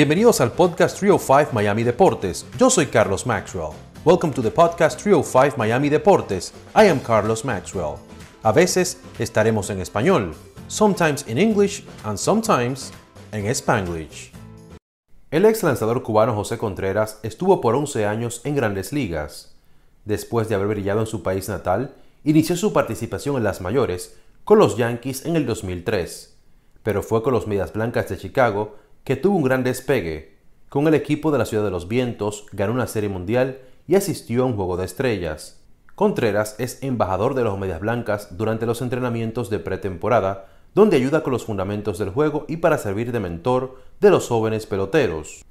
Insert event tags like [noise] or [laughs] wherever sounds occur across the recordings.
Bienvenidos al podcast 305 Miami Deportes. Yo soy Carlos Maxwell. Welcome to the podcast 305 Miami Deportes. I am Carlos Maxwell. A veces estaremos en español, sometimes in English and sometimes en Spanglish. El ex lanzador cubano José Contreras estuvo por 11 años en grandes ligas. Después de haber brillado en su país natal, inició su participación en las mayores con los Yankees en el 2003, pero fue con los Medias Blancas de Chicago que tuvo un gran despegue. Con el equipo de la Ciudad de los Vientos ganó una serie mundial y asistió a un juego de estrellas. Contreras es embajador de los Medias Blancas durante los entrenamientos de pretemporada, donde ayuda con los fundamentos del juego y para servir de mentor de los jóvenes peloteros.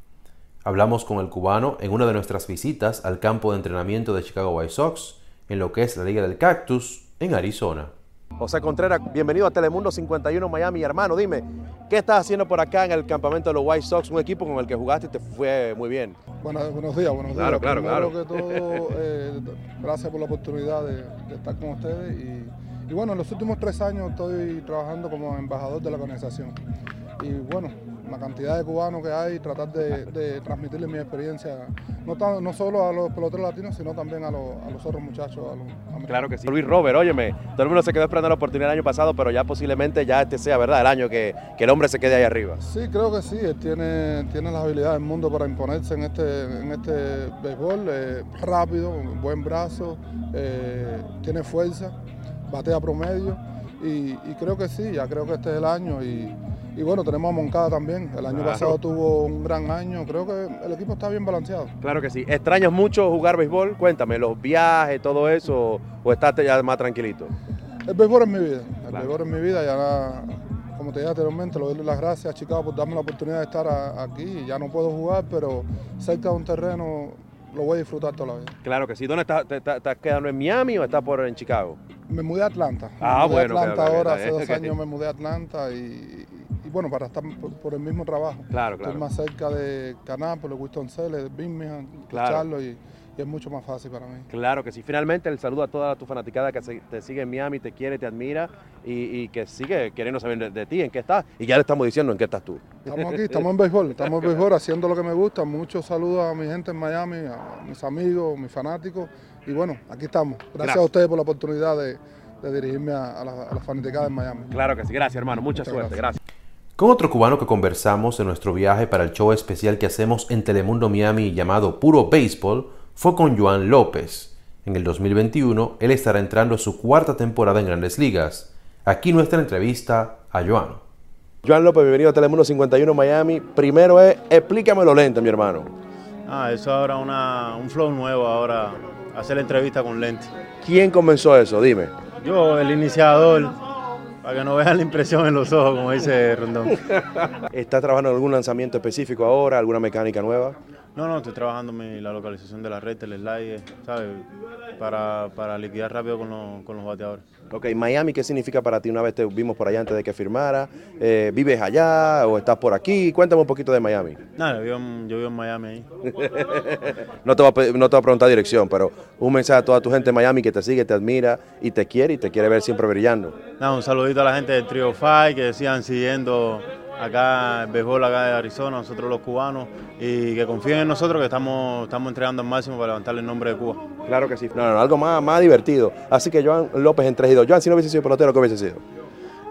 Hablamos con el cubano en una de nuestras visitas al campo de entrenamiento de Chicago White Sox, en lo que es la Liga del Cactus, en Arizona. José Contreras, bienvenido a Telemundo 51 Miami. Hermano, dime, ¿qué estás haciendo por acá en el campamento de los White Sox, un equipo con el que jugaste y te fue muy bien? Bueno, buenos días, buenos días. Claro, claro, Primero claro. [laughs] eh, gracias por la oportunidad de, de estar con ustedes. Y, y bueno, en los últimos tres años estoy trabajando como embajador de la organización. Y bueno, la cantidad de cubanos que hay, tratar de, de transmitirles mi experiencia, no, tan- no solo a los peloteros latinos, sino también a los, a los otros muchachos. A los americanos. Claro que sí. Luis Robert, óyeme, todo el mundo se quedó esperando la oportunidad el año pasado, pero ya posiblemente ya este sea, ¿verdad? El año que, que el hombre se quede ahí arriba. Sí, creo que sí. Él tiene, tiene las habilidades del mundo para imponerse en este, en este béisbol. eh, rápido, buen brazo, eh, tiene fuerza, batea promedio. Y, y creo que sí, ya creo que este es el año. Y, y bueno, tenemos a Moncada también. El año Claro. pasado tuvo un gran año. Creo que el equipo está bien balanceado. Claro que sí. ¿Extrañas mucho jugar béisbol? Cuéntame, los viajes, todo eso, o estás ya más tranquilito? El béisbol es mi vida. El Claro. béisbol es mi vida. Ya, como te dije anteriormente, le doy las gracias a Chicago por darme la oportunidad de estar a- aquí. Ya no puedo jugar, pero cerca de un terreno lo voy a disfrutar toda la vida. Claro que sí. ¿Dónde estás? ¿Te- te- ¿Estás quedando en Miami o estás por en Chicago? Me mudé a Atlanta. Ah, me mudé bueno, a Atlanta ahora, hace dos [laughs] años me mudé a Atlanta y, y- bueno, para estar por, por el mismo trabajo. Claro, Estoy claro. más cerca de Canápolis, Winston-Salem, Birmingham, Claro. Charlotte y, y es mucho más fácil para mí. Claro que sí. Finalmente, el saludo a toda tu fanaticada que se- te sigue en Miami, te quiere, te admira y, y que sigue queriendo saber de, de ti, en qué estás. Y ya le estamos diciendo en qué estás tú. Estamos aquí, estamos en béisbol, [laughs] estamos en béisbol haciendo lo que me gusta. Muchos saludos a mi gente en Miami, a mis amigos, mis fanáticos. Y bueno, aquí estamos. Gracias, Gracias. a ustedes por la oportunidad de, de dirigirme a, a la, a la fanaticada en Miami. Claro que sí. Gracias, hermano. Mucha Muchas suerte. Gracias. Con otro cubano que conversamos en nuestro viaje para el show especial que hacemos en Telemundo Miami llamado Puro Béisbol fue con Joan López. En el 2021 él estará entrando a su cuarta temporada en Grandes Ligas. Aquí nuestra entrevista a Joan. Joan López, bienvenido a Telemundo 51 Miami. Primero es, explícamelo lento, mi hermano. Ah, eso ahora una, un flow nuevo ahora, hacer la entrevista con Lenti. ¿Quién comenzó eso? Dime. Yo, el iniciador, para que no vean la impresión en los ojos, como dice Rondón. ¿Estás trabajando en algún lanzamiento específico ahora? ¿Alguna mecánica nueva? No, no, estoy trabajando mi, la localización de la red, el slide, ¿sabes? Para, para liquidar rápido con, los- con los bateadores. Ok, Miami, ¿qué significa para ti? Una vez te vimos por allá antes de que firmara. Eh, ¿Vives allá o estás por aquí? Cuéntame un poquito de Miami. Nada, yo vivo en, yo vivo en Miami ahí. [laughs] No te, voy a, no te voy a preguntar dirección, pero un mensaje a toda tu gente en Miami que te sigue, te admira y te quiere y te quiere ver siempre brillando. Nada, un saludito a la gente del Trio Five que sigan siguiendo acá el béisbol acá de Arizona, nosotros los cubanos, y que confíen en nosotros que estamos, estamos entregando al máximo para levantarle el nombre de Cuba. Claro que sí. No, no, algo más, más divertido. Así que Joan López en 3 y 2. Joan, si no hubiese sido pelotero, ¿qué hubiese sido?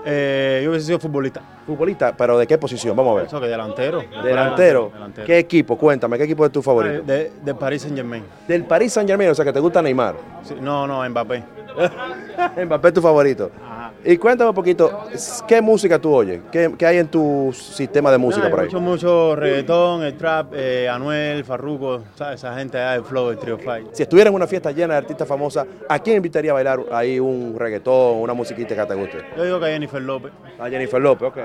Eh, yo hubiese sido futbolista. Futbolista, pero ¿de qué posición? Vamos a ver. Eso que delantero. Delantero. Delantero. ¿Qué equipo? Cuéntame, ¿qué equipo es tu favorito? De, de Paris Saint Germain. Del Paris Saint Germain, o sea que te gusta Neymar. no, no, Mbappé. [laughs] Mbappé es tu favorito. Ajá. Y cuéntame un poquito, ¿qué música tú oyes? ¿Qué, qué hay en tu sistema de música por ahí? Mucho, mucho reggaetón, el trap, eh, Anuel, Farruko, ¿sabes? esa gente allá del flow, del Trio Five. Si estuvieras en una fiesta llena de artistas famosas, ¿a quién invitaría a bailar ahí un reggaetón, una musiquita que te guste? Yo digo que a Jennifer López. A Jennifer López, ok.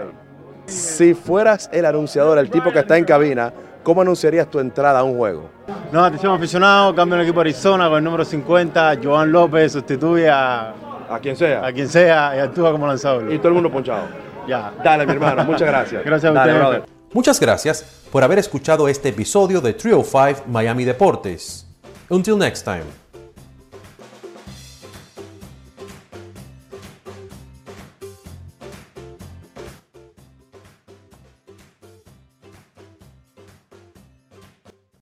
Si fueras el anunciador, el tipo que está en cabina, ¿cómo anunciarías tu entrada a un juego? No, atención aficionado, cambio en equipo de Arizona con el número 50, Joan López sustituye a, A quien sea. a quien sea y actúa como lanzador. Y todo el mundo ponchado. Ya. Dale, mi hermano, muchas gracias. [laughs] Gracias a Dale, ustedes. brother. Muchas gracias por haber escuchado este episodio de Trio 5 Miami Deportes. Until next time.